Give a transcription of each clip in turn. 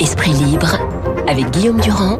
Esprit libre avec Guillaume Durand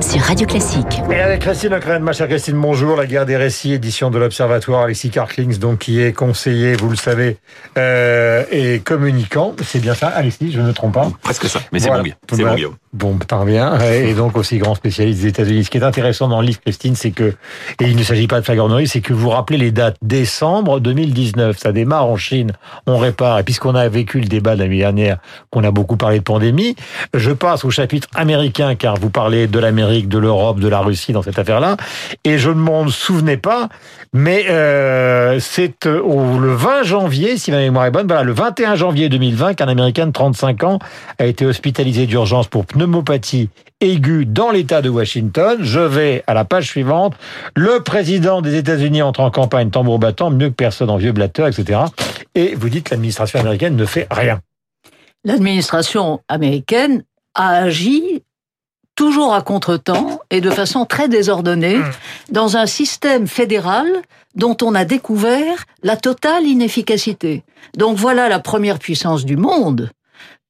sur Radio Classique. Et avec Christine Ockrent, ma chère Christine, bonjour. La guerre des récits, édition de l'Observatoire. Alexis Karklings, donc, qui est conseiller, vous le savez, euh, et communicant. C'est bien ça, Alexis, je ne me trompe pas. Presque ça, mais c'est bon, c'est bon, Guillaume. Bon, tant bien. Et donc aussi grand spécialiste des États-Unis. Ce qui est intéressant dans le livre, Christine, c'est que, et il ne s'agit pas de flagornerie, c'est que vous rappelez les dates. Décembre 2019, ça démarre en Chine, on répare. Et puisqu'on a vécu le débat de l'année dernière, qu'on a beaucoup parlé de pandémie, je passe au chapitre américain, car vous parlez de l'Amérique, de l'Europe, de la Russie dans cette affaire-là. Et je ne m'en souvenais pas, mais euh, c'est euh, le 20 janvier, si ma mémoire est bonne, voilà, le 21 janvier 2020, qu'un Américain de 35 ans a été hospitalisé d'urgence pour pneumopathie aiguë dans l'État de Washington. Je vais à la page suivante. Le président des États-Unis entre en campagne tambour battant, mieux que personne en vieux blatteur, etc. Et vous dites que l'administration américaine ne fait rien. L'administration américaine a agi toujours à contretemps et de façon très désordonnée mmh. dans un système fédéral dont on a découvert la totale inefficacité. Donc voilà la première puissance du monde.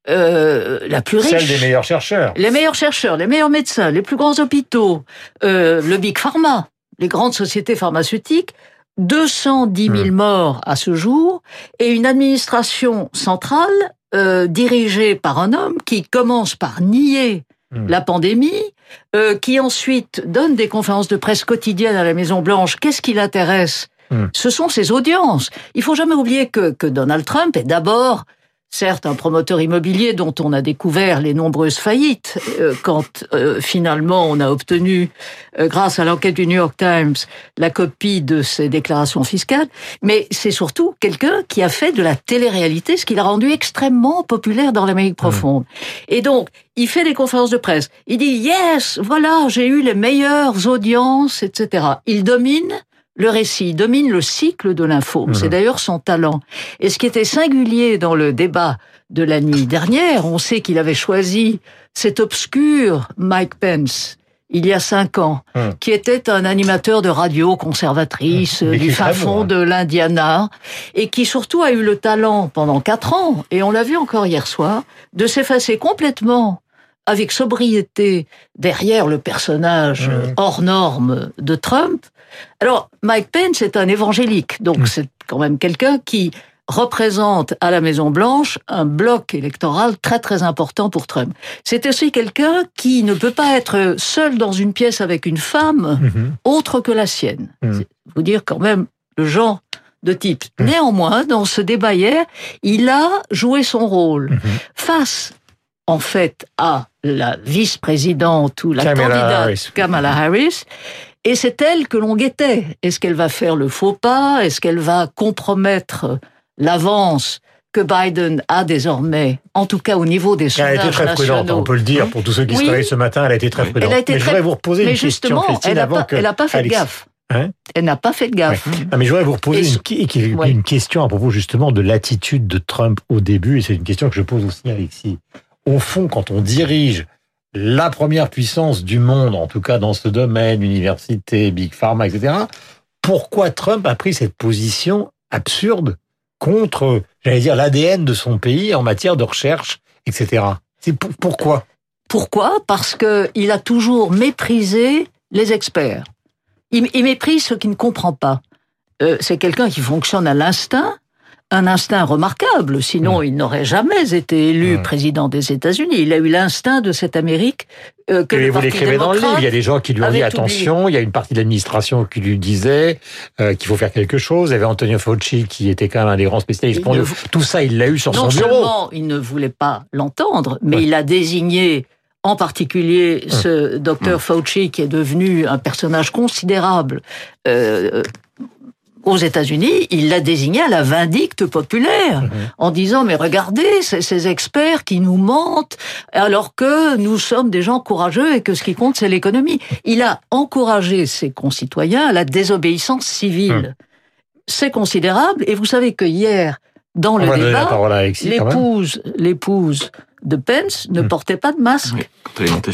Euh, la plus riche. Celle des meilleurs chercheurs. Les meilleurs chercheurs, les meilleurs médecins, les plus grands hôpitaux, euh, le Big Pharma, les grandes sociétés pharmaceutiques, 210 000 mmh. morts à ce jour, et une administration centrale euh, dirigée par un homme qui commence par nier Hmm. la pandémie, euh, qui ensuite donne des conférences de presse quotidiennes à la Maison Blanche. Qu'est-ce qui l'intéresse? Hmm. Ce sont ses audiences. Il faut jamais oublier que, que Donald Trump est d'abord certes un promoteur immobilier dont on a découvert les nombreuses faillites euh, quand euh, finalement on a obtenu, euh, grâce à l'enquête du New York Times, la copie de ses déclarations fiscales, mais c'est surtout quelqu'un qui a fait de la télé-réalité, ce qui l'a rendu extrêmement populaire dans l'Amérique mmh. profonde. Et donc, il fait des conférences de presse. Il dit, yes, voilà, j'ai eu les meilleures audiences, etc. Il domine le récit, domine le cycle de l'info. C'est d'ailleurs son talent. Et ce qui était singulier dans le débat de la nuit dernière, on sait qu'il avait choisi cet obscur Mike Pence, il y a cinq ans, mhm. qui était un animateur de radio conservatrice mhm. du fin fond de l'Indiana, et qui surtout a eu le talent pendant quatre ans, et on l'a vu encore hier soir, de s'effacer complètement avec sobriété derrière le personnage hors norme de Trump, alors, Mike Pence est un évangélique, donc mm. c'est quand même quelqu'un qui représente à la Maison Blanche un bloc électoral très très important pour Trump. C'est aussi quelqu'un qui ne peut pas être seul dans une pièce avec une femme mm-hmm. autre que la sienne. Mm. Vous dire quand même le genre de type. Mm. Néanmoins, dans ce débat hier, il a joué son rôle face en fait à la vice-présidente ou la candidate Kamala Harris et c'est elle que l'on guettait. Est-ce qu'elle va faire le faux pas? Est-ce qu'elle va compromettre l'avance que Biden a désormais, en tout cas au niveau des sondages Elle a été très prudente, on peut le dire, pour tous ceux qui se ce matin, elle a été très prudente. Elle a été mais je voudrais vous reposer une question, Christine, elle avant que... Elle n'a pas fait gaffe. Hein elle n'a pas fait de gaffe. mais je voudrais vous reposer une, une, question à propos justement de l'attitude de Trump au début, et c'est une question que je pose aussi à Alexis. Au fond, quand on dirige la première puissance du monde, en tout cas dans ce domaine, université, big pharma, etc. Pourquoi Trump a pris cette position absurde contre, j'allais dire, l'ADN de son pays en matière de recherche, etc. C'est pourquoi? Pourquoi? Parce que il a toujours méprisé les experts. Il, méprise ce qu'il ne comprend pas. Euh, c'est quelqu'un qui fonctionne à l'instinct un instinct remarquable, sinon mm. il n'aurait jamais été élu mm. président des États-Unis. Il a eu l'instinct de cette Amérique euh, que Et vous l'écrivez dans le livre, il y a des gens qui lui ont dit attention, il y a une partie de l'administration qui lui disait euh, qu'il faut faire quelque chose. Il y avait Antonio Fauci qui était quand même un des grands spécialistes. Pour Tout ça, il l'a eu sur son bureau. Non seulement il ne voulait pas l'entendre, mais il a désigné en particulier mm. ce docteur Fauci qui est devenu un personnage considérable euh, aux États-Unis, il l'a désigné à la vindicte populaire, mhm. en disant mais regardez, c'est ces experts qui nous mentent, alors que nous sommes des gens courageux et que ce qui compte c'est l'économie. Il a encouragé ses concitoyens à la désobéissance civile. Mhm. C'est considérable, et vous savez que hier, dans le débat, l'épouse, l'épouse de Pence ne hmm. portait pas de masque.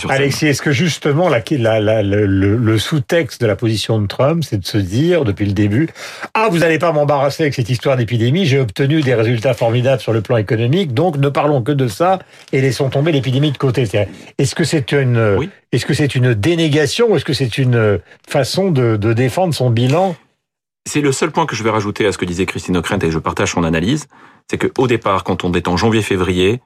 Alexis, est-ce que justement la, le, le sous-texte de la position de Trump, c'est de se dire depuis le début, ah vous n'allez pas m'embarrasser avec cette histoire d'épidémie, j'ai obtenu des résultats formidables sur le plan économique, donc ne parlons que de ça et laissons tomber l'épidémie de côté. Est-ce que c'est une, est-ce que c'est une dénégation ou est-ce que c'est une façon de, de défendre son bilan? C'est le seul point que je vais rajouter à ce que disait Christine O'Krent et je partage son analyse, c'est qu'au départ, quand on est en janvier-février,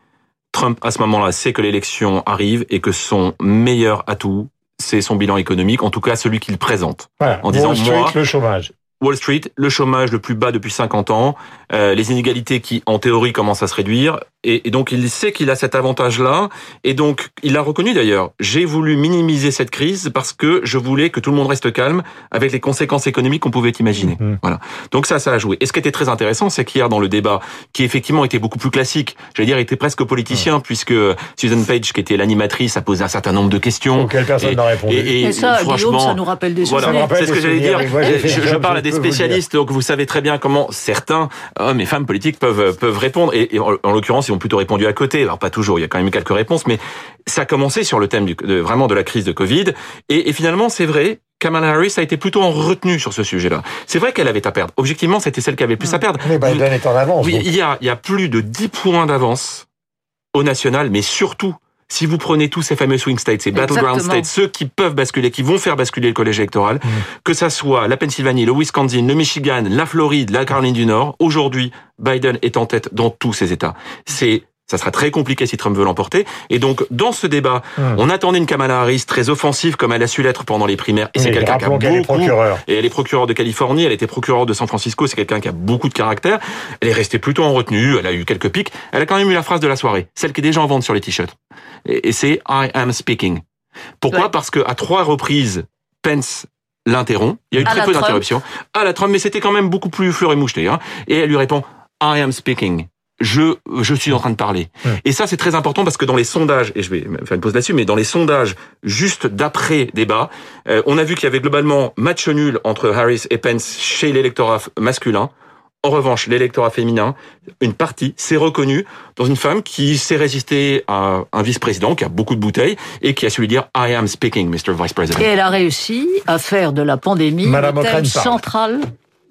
Trump, à ce moment-là, sait que l'élection arrive et que son meilleur atout, c'est son bilan économique, en tout cas celui qu'il présente. en disant, moi, le chômage. Wall Street, le chômage le plus bas depuis 50 ans, euh, les inégalités qui, en théorie, commencent à se réduire, et, donc il sait qu'il a cet avantage-là, et donc il l'a reconnu d'ailleurs. J'ai voulu minimiser cette crise parce que je voulais que tout le monde reste calme avec les conséquences économiques qu'on pouvait imaginer. Mhm. Voilà. Donc ça, ça a joué. Et ce qui était très intéressant, c'est qu'hier dans le débat, qui effectivement était beaucoup plus classique, j'allais dire, était presque politicien, puisque Susan Page, qui était l'animatrice, a posé un certain nombre de questions. Auxquelles personne n'a répondu. Et, et, ça, franchement, ça nous rappelle des voilà, C'est ce que j'allais dire. je, parle à des spécialistes, donc vous savez très bien comment certains hommes et femmes politiques peuvent peuvent répondre. Et, en, en l'occurrence, ils ont plutôt répondu à côté. Alors pas toujours, il y a quand même eu quelques réponses, mais ça a commencé sur le thème du, de, vraiment de la crise de Covid. Et, et finalement, c'est vrai, Kamala Harris a été plutôt en retenue sur ce sujet-là. C'est vrai qu'elle avait à perdre. Objectivement, c'était celle qui avait le plus à perdre. Mais Biden est en avance. Oui, il y a, il y a plus de 10 points d'avance au national, mais surtout si vous prenez tous ces fameux swing states, ces battleground states, ceux qui peuvent basculer, qui vont faire basculer le collège électoral, mm. que ça soit la Pennsylvanie, le Wisconsin, le Michigan, la Floride, la Caroline du Nord, aujourd'hui, Biden est en tête dans tous ces États. C'est ça sera très compliqué si Trump veut l'emporter. Et donc, dans ce débat, hmm. on attendait une Kamala Harris très offensive comme elle a su l'être pendant les primaires. Et c'est quelqu'un qui a beaucoup... Et elle est procureure de Californie, elle était procureure de San Francisco, c'est quelqu'un qui a beaucoup de caractère. Elle est restée plutôt en retenue, elle a eu quelques pics. Elle a quand même eu la phrase de la soirée, celle qui est déjà en vente sur les t-shirts. Et, c'est I am speaking. Pourquoi? Parce que à trois reprises, Pence l'interrompt. Il y a eu très peu d'interruptions. À la Trump, mais c'était quand même beaucoup plus fleur et moucheté. Hein. Et elle lui répond I am speaking je, je suis en train de parler. Et ça, c'est très important parce que dans les sondages, et je vais faire une pause là-dessus, mais dans les sondages juste d'après débat, euh, on a vu qu'il y avait globalement match nul entre Harris et Pence chez l'électorat masculin. En revanche, l'électorat féminin, une partie s'est reconnue dans une femme qui s'est résistée à un vice-président qui a beaucoup de bouteilles et qui a su lui dire I am speaking, Mr. Vice President. Et elle a réussi à faire de la pandémie Madame le thème central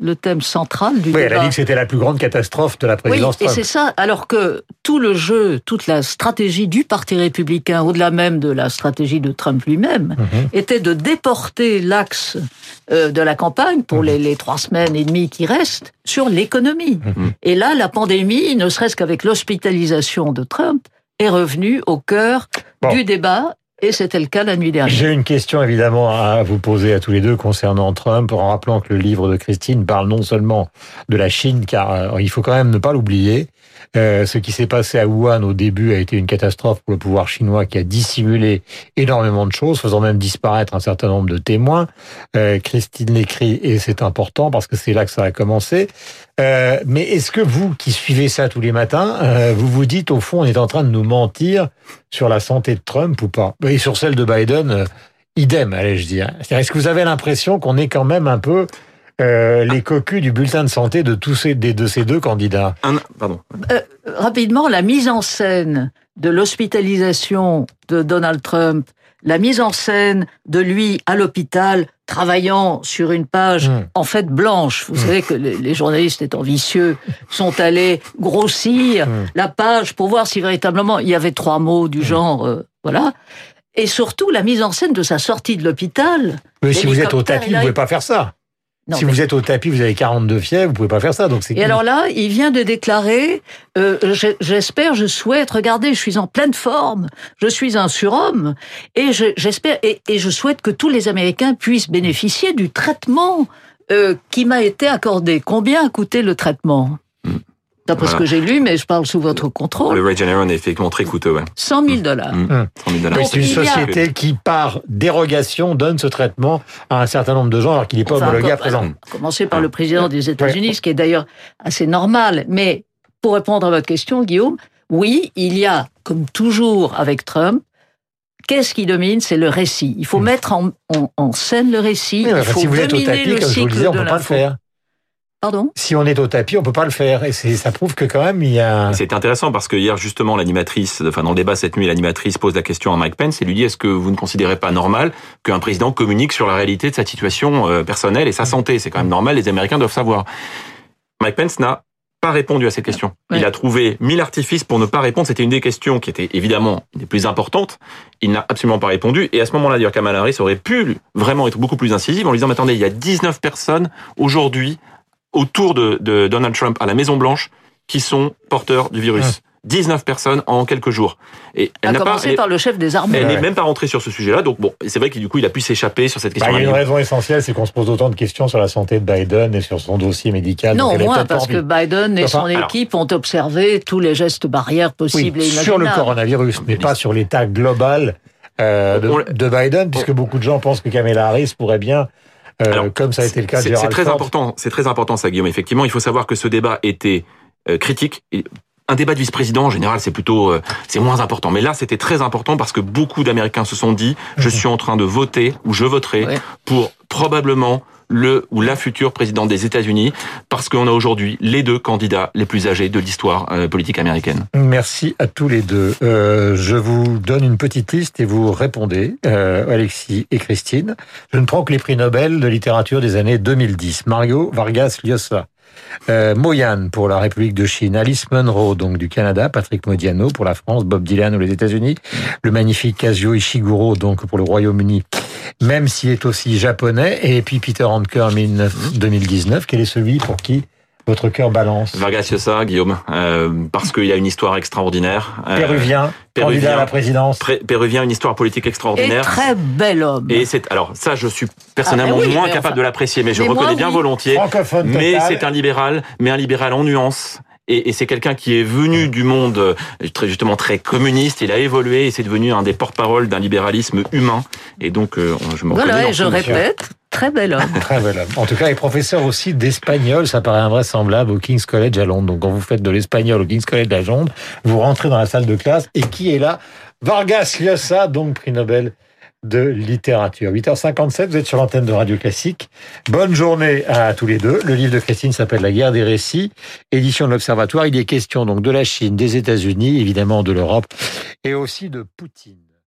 le thème central du oui, Elle a dit que c'était la plus grande catastrophe de la présidence oui, Et c'est ça, alors que tout le jeu, toute la stratégie du Parti républicain, au-delà même de la stratégie de Trump lui-même, mhm. était de déporter l'axe euh, de la campagne pour mhm. les, trois semaines et demie qui restent sur l'économie. Mhm. Et là, la pandémie, ne serait-ce qu'avec l'hospitalisation de Trump, est revenue au cœur du débat et c'était le cas la nuit dernière. J'ai une question évidemment à vous poser à tous les deux concernant Trump, en rappelant que le livre de Christine parle non seulement de la Chine, car euh, il faut quand même ne pas l'oublier, euh, ce qui s'est passé à Wuhan au début a été une catastrophe pour le pouvoir chinois qui a dissimulé énormément de choses, faisant même disparaître un certain nombre de témoins. Euh, Christine l'écrit et c'est important parce que c'est là que ça a commencé. Euh, mais est-ce que vous, qui suivez ça tous les matins, euh, vous vous dites au fond, on est en train de nous mentir sur la santé de Trump ou pas? Et sur celle de Biden, euh, idem, allez-je dire. Est-ce que vous avez l'impression qu'on est quand même un peu euh, les cocus du bulletin de santé de tous ces, de ces deux candidats. pardon. Euh, rapidement, la mise en scène de l'hospitalisation de Donald Trump, la mise en scène de lui à l'hôpital, travaillant sur une page hmm. en fait blanche. Vous hmm. savez que les, journalistes étant vicieux sont allés grossir hmm. la page pour voir si véritablement il y avait trois mots du genre, euh, voilà. Et surtout la mise en scène de sa sortie de l'hôpital. Mais si vous êtes au tapis, vous ne pouvez pas faire ça si vous êtes au tapis, vous avez 42 fièvres, vous pouvez pas faire ça. Donc c'est. Et alors là, il vient de déclarer euh, j'espère, je souhaite. Regardez, je suis en pleine forme. Je suis un surhomme et j'espère et, et, je souhaite que tous les Américains puissent bénéficier du traitement euh, qui m'a été accordé. Combien a coûté le traitement? D'après ce que j'ai lu, mais je parle sous votre contrôle. Le Regeneron est effectivement très coûteux, ouais. 100 000 dollars. Mmh. C'est une société qui, par dérogation, donne ce traitement à un certain nombre de gens alors qu'il n'est pas homologué à présent. Commencer par le président des États-Unis, ce qui est d'ailleurs assez normal. Mais pour répondre à votre question, Guillaume, oui, il y a, comme toujours avec Trump, qu'est-ce qui domine? C'est le récit. Il faut mmh. mettre en, en, scène le récit. il faut si vous êtes au tapis, comme je vous le disais, on ne peut pas le faire. Pardon? Si on est au tapis, on peut pas le faire. Et ça prouve que quand même, il y a... C'est intéressant parce que hier, justement, l'animatrice, enfin, dans le débat cette nuit, l'animatrice pose la question à Mike Pence et lui dit, est-ce que vous ne considérez pas normal qu'un président communique sur la réalité de sa situation euh, personnelle et sa santé? C'est quand même normal, les Américains doivent savoir. Mike Pence n'a pas répondu à cette question. Il a trouvé mille artifices pour ne pas répondre. C'était une des questions qui était évidemment les plus importantes. Il n'a absolument pas répondu. Et à ce moment-là, d'ailleurs, Kamala Harris aurait pu vraiment être beaucoup plus incisive en lui disant, mais attendez, il y a 19 personnes aujourd'hui autour de, de, Donald Trump à la Maison Blanche qui sont porteurs du virus. 19 personnes en quelques jours. Et elle n'a commencé pas, par le chef des armées. Elle n'est même pas rentrée sur ce sujet-là. Donc bon, c'est vrai que du coup, il a pu s'échapper sur cette question. Bah, il y a une raison essentielle, c'est qu'on se pose autant de questions sur la santé de Biden et sur son dossier médical. Non, moins parce que Biden et son équipe ont observé tous les gestes barrières possibles et imaginables. Sur le coronavirus, mais pas sur l'état global euh, de, de, Biden, puisque beaucoup de gens pensent que Kamala Harris pourrait bien euh, comme ça a été le cas C'est très important, c'est très important ça, Guillaume. Effectivement, il faut savoir que ce débat était euh, critique. Un débat de vice-président, en général, c'est plutôt, euh, c'est moins important. Mais là, c'était très important parce que beaucoup d'Américains se sont dit, je mhm. suis en train de voter ou je voterai pour probablement le ou la future présidente des États-Unis, parce qu'on a aujourd'hui les deux candidats les plus âgés de l'histoire euh, politique américaine. Merci à tous les deux. Euh, je vous donne une petite liste et vous répondez, euh, Alexis et Christine. Je ne prends que les prix Nobel de littérature des années 2010. Mario Vargas Llosa, Moyan pour la République de Chine, Alice Munro donc du Canada, Patrick Modiano pour la France, Bob Dylan ou les États-Unis, le magnifique Kazuo Ishiguro donc pour le Royaume-Uni, même s'il est aussi japonais, et puis Peter Handke en 2019, quel est celui pour qui votre cœur balance? Vargas Llosa, Guillaume, euh, parce qu'il y a une histoire extraordinaire. Euh, péruvien, candidat à la présidence. Péruvien, une histoire politique extraordinaire. Et très bel homme. Et c'est alors ça, je suis personnellement ah, moins capable de l'apprécier, mais je reconnais bien volontiers. Mais c'est un libéral, mais un libéral en nuance et, et c'est quelqu'un qui est venu du monde euh, très, justement très communiste. Il a évolué et c'est devenu un des porte-parole d'un libéralisme humain. Et donc, euh, je me Voilà, et je répète, très bel homme. très bel homme. En tout cas, il est professeur aussi d'espagnol. Ça paraît invraisemblable au King's College à Londres. Donc, quand vous faites de l'espagnol au King's College à Londres, vous rentrez dans la salle de classe. Et qui est là? Vargas Llosa, donc prix Nobel de littérature. 8h57, vous êtes sur l'antenne de Radio Classique. Bonne journée à tous les deux. Le livre de Christine s'appelle La guerre des récits, édition de l'Observatoire. Il est question donc de la Chine, des États-Unis, évidemment de l'Europe et aussi de Poutine.